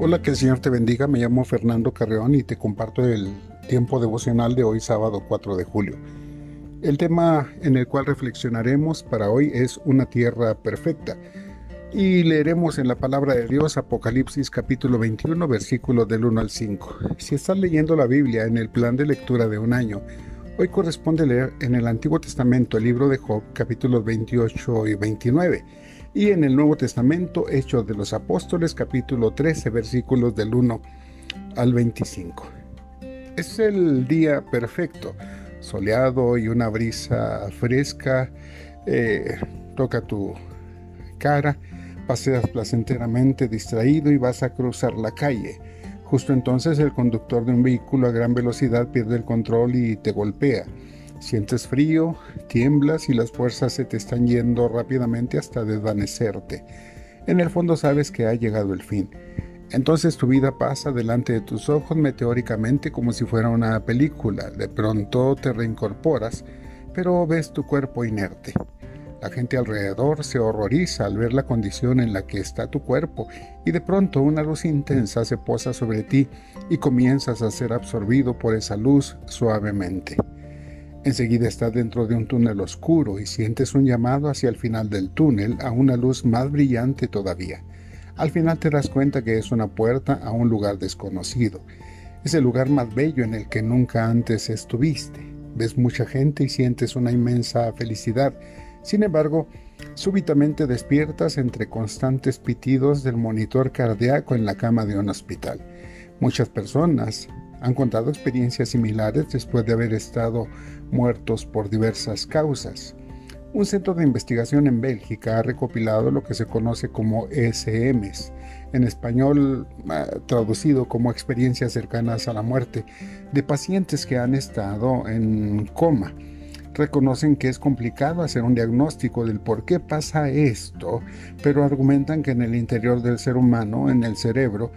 Hola, que el Señor te bendiga. Me llamo Fernando Carreón y te comparto el tiempo devocional de hoy, sábado 4 de julio. El tema en el cual reflexionaremos para hoy es una tierra perfecta. Y leeremos en la palabra de Dios Apocalipsis capítulo 21, versículos del 1 al 5. Si estás leyendo la Biblia en el plan de lectura de un año, hoy corresponde leer en el Antiguo Testamento el libro de Job capítulos 28 y 29 y en el Nuevo Testamento, Hechos de los Apóstoles, capítulo 13, versículos del 1 al 25. Es el día perfecto, soleado y una brisa fresca eh, toca tu cara, paseas placenteramente distraído y vas a cruzar la calle. Justo entonces el conductor de un vehículo a gran velocidad pierde el control y te golpea. Sientes frío, tiemblas y las fuerzas se te están yendo rápidamente hasta desvanecerte. En el fondo sabes que ha llegado el fin. Entonces tu vida pasa delante de tus ojos meteóricamente como si fuera una película. De pronto te reincorporas, pero ves tu cuerpo inerte. La gente alrededor se horroriza al ver la condición en la que está tu cuerpo y de pronto una luz intensa se posa sobre ti y comienzas a ser absorbido por esa luz suavemente. Enseguida estás dentro de un túnel oscuro y sientes un llamado hacia el final del túnel a una luz más brillante todavía. Al final te das cuenta que es una puerta a un lugar desconocido. Es el lugar más bello en el que nunca antes estuviste. Ves mucha gente y sientes una inmensa felicidad. Sin embargo, súbitamente despiertas entre constantes pitidos del monitor cardíaco en la cama de un hospital. Muchas personas han contado experiencias similares después de haber estado muertos por diversas causas. Un centro de investigación en Bélgica ha recopilado lo que se conoce como ESMs, en español ah, traducido como experiencias cercanas a la muerte, de pacientes que han estado en coma. Reconocen que es complicado hacer un diagnóstico del por qué pasa esto, pero argumentan que en el interior del ser humano, en el cerebro,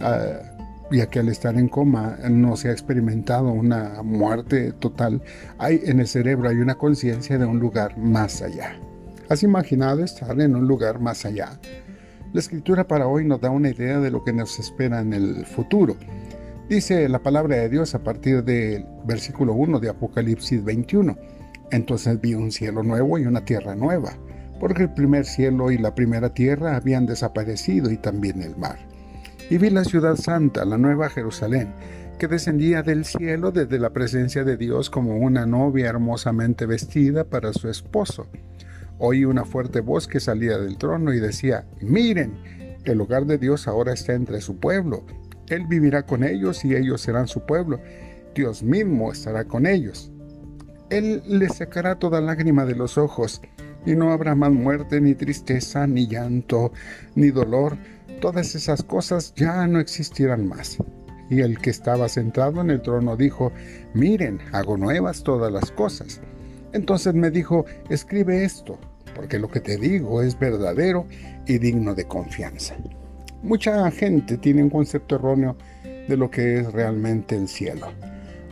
ah, ya que al estar en coma no se ha experimentado una muerte total, hay en el cerebro hay una conciencia de un lugar más allá. ¿Has imaginado estar en un lugar más allá? La escritura para hoy nos da una idea de lo que nos espera en el futuro. Dice la palabra de Dios a partir del versículo 1 de Apocalipsis 21. Entonces vi un cielo nuevo y una tierra nueva, porque el primer cielo y la primera tierra habían desaparecido y también el mar y vi la ciudad santa, la nueva Jerusalén, que descendía del cielo desde la presencia de Dios como una novia hermosamente vestida para su esposo. Oí una fuerte voz que salía del trono y decía, miren, el hogar de Dios ahora está entre su pueblo. Él vivirá con ellos y ellos serán su pueblo. Dios mismo estará con ellos. Él les sacará toda lágrima de los ojos, y no habrá más muerte, ni tristeza, ni llanto, ni dolor, todas esas cosas ya no existirán más. Y el que estaba sentado en el trono dijo, miren, hago nuevas todas las cosas. Entonces me dijo, escribe esto, porque lo que te digo es verdadero y digno de confianza. Mucha gente tiene un concepto erróneo de lo que es realmente el cielo.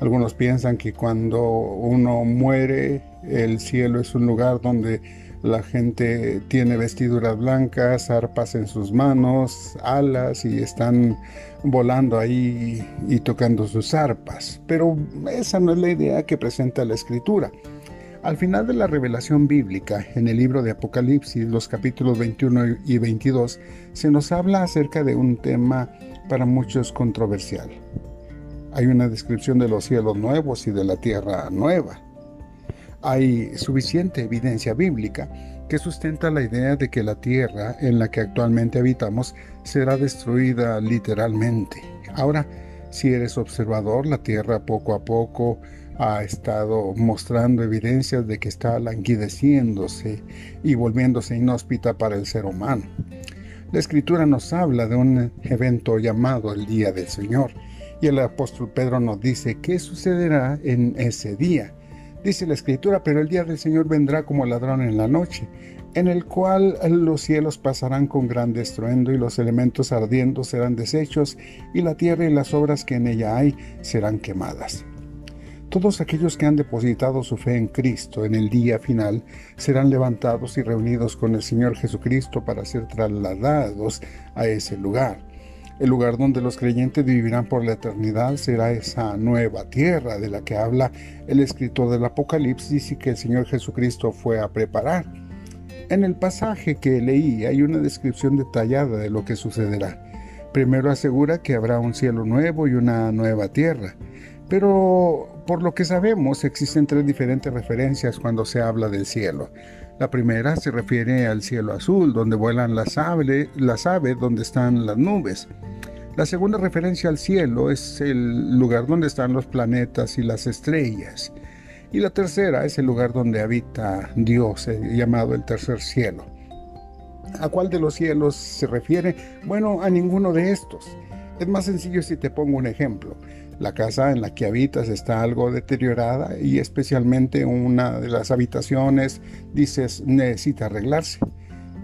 Algunos piensan que cuando uno muere, el cielo es un lugar donde la gente tiene vestiduras blancas, arpas en sus manos, alas y están volando ahí y tocando sus arpas. Pero esa no es la idea que presenta la escritura. Al final de la revelación bíblica, en el libro de Apocalipsis, los capítulos 21 y 22, se nos habla acerca de un tema para muchos controversial. Hay una descripción de los cielos nuevos y de la tierra nueva hay suficiente evidencia bíblica que sustenta la idea de que la tierra en la que actualmente habitamos será destruida literalmente. Ahora, si eres observador, la tierra poco a poco ha estado mostrando evidencias de que está languideciéndose y volviéndose inhóspita para el ser humano. La escritura nos habla de un evento llamado el Día del Señor y el apóstol Pedro nos dice qué sucederá en ese día. Dice la escritura, pero el día del Señor vendrá como ladrón en la noche, en el cual los cielos pasarán con gran estruendo y los elementos ardiendo serán deshechos y la tierra y las obras que en ella hay serán quemadas. Todos aquellos que han depositado su fe en Cristo en el día final serán levantados y reunidos con el Señor Jesucristo para ser trasladados a ese lugar. El lugar donde los creyentes vivirán por la eternidad será esa nueva tierra de la que habla el escritor del Apocalipsis y que el Señor Jesucristo fue a preparar. En el pasaje que leí hay una descripción detallada de lo que sucederá. Primero asegura que habrá un cielo nuevo y una nueva tierra. Pero por lo que sabemos existen tres diferentes referencias cuando se habla del cielo. La primera se refiere al cielo azul, donde vuelan las aves, donde están las nubes. La segunda referencia al cielo es el lugar donde están los planetas y las estrellas. Y la tercera es el lugar donde habita Dios, eh, llamado el tercer cielo. ¿A cuál de los cielos se refiere? Bueno, a ninguno de estos. Es más sencillo si te pongo un ejemplo. La casa en la que habitas está algo deteriorada y especialmente una de las habitaciones dices necesita arreglarse.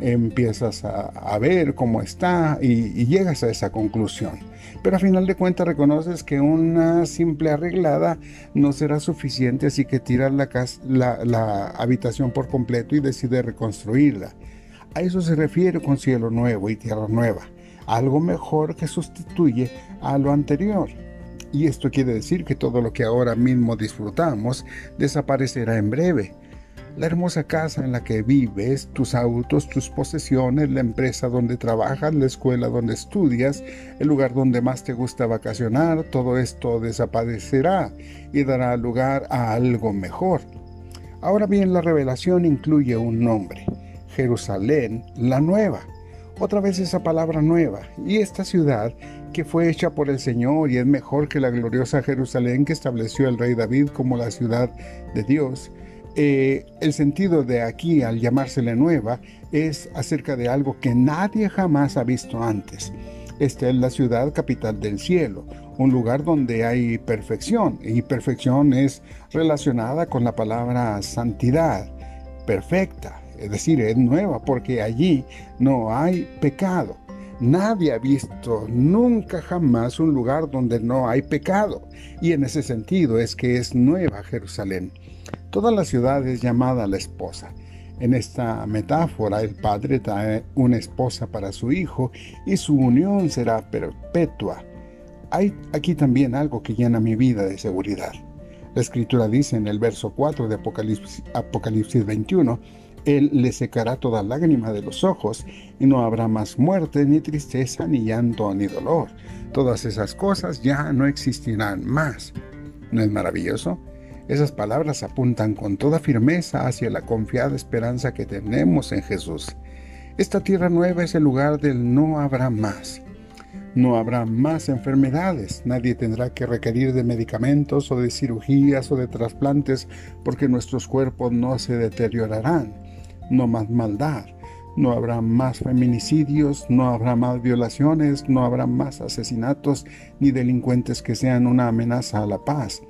Empiezas a, ver cómo está y, llegas a esa conclusión. Pero a final de cuentas reconoces que una simple arreglada no será suficiente, así que tiras la, la habitación por completo y decides reconstruirla. A eso se refiere con cielo nuevo y tierra nueva, algo mejor que sustituye a lo anterior. Y esto quiere decir que todo lo que ahora mismo disfrutamos desaparecerá en breve. La hermosa casa en la que vives, tus autos, tus posesiones, la empresa donde trabajas, la escuela donde estudias, el lugar donde más te gusta vacacionar, todo esto desaparecerá y dará lugar a algo mejor. Ahora bien, la revelación incluye un nombre, Jerusalén la nueva. Otra vez esa palabra nueva. Y esta ciudad que fue hecha por el Señor y es mejor que la gloriosa Jerusalén que estableció el rey David como la ciudad de Dios. Eh, el sentido de aquí al llamársele nueva es acerca de algo que nadie jamás ha visto antes. Esta es la ciudad capital del cielo, un lugar donde hay perfección, y perfección es relacionada con la palabra santidad, perfecta, es decir, es nueva porque allí no hay pecado. Nadie ha visto nunca jamás un lugar donde no hay pecado. Y en ese sentido es que es nueva Jerusalén. Toda la ciudad es llamada la esposa. En esta metáfora el padre trae una esposa para su hijo y su unión será perpetua. Hay aquí también algo que llena mi vida de seguridad. La escritura dice en el verso 4 de Apocalipsis, Apocalipsis 21, él le secará toda lágrima de los ojos, y no habrá más muerte, ni tristeza, ni llanto, ni dolor. Todas esas cosas ya no existirán más. ¿No es maravilloso? Esas palabras apuntan con toda firmeza hacia la confiada esperanza que tenemos en Jesús. Esta tierra nueva es el lugar del no habrá más. No habrá más enfermedades, nadie tendrá que requerir de medicamentos o de cirugías o de trasplantes porque nuestros cuerpos no se deteriorarán no más maldad, no habrá más feminicidios, no habrá más violaciones, no habrá más asesinatos ni delincuentes que sean una amenaza a la paz.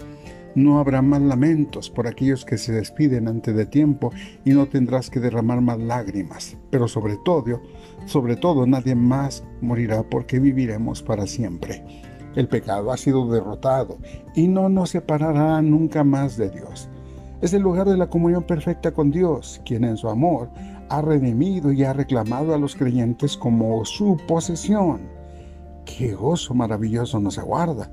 No habrá más lamentos por aquellos que se despiden antes de tiempo y no tendrás que derramar más lágrimas. Pero sobre todo, sobre todo nadie más morirá porque viviremos para siempre. El pecado ha sido derrotado y no nos separará nunca más de Dios. Es el lugar de la comunión perfecta con Dios, quien en su amor ha redimido y ha reclamado a los creyentes como su posesión. ¡Qué gozo maravilloso nos aguarda!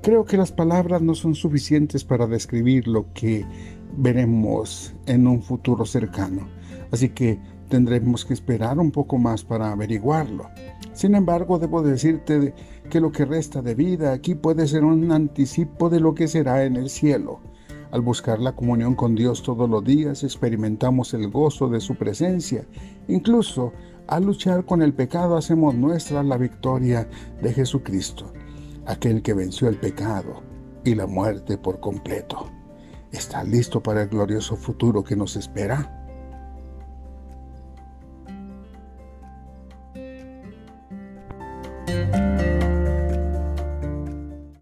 Creo que las palabras no son suficientes para describir lo que veremos en un futuro cercano, así que tendremos que esperar un poco más para averiguarlo. Sin embargo, debo decirte que lo que resta de vida aquí puede ser un anticipo de lo que será en el cielo. Al buscar la comunión con Dios todos los días experimentamos el gozo de su presencia. Incluso al luchar con el pecado hacemos nuestra la victoria de Jesucristo, aquel que venció el pecado y la muerte por completo. ¿Está listo para el glorioso futuro que nos espera?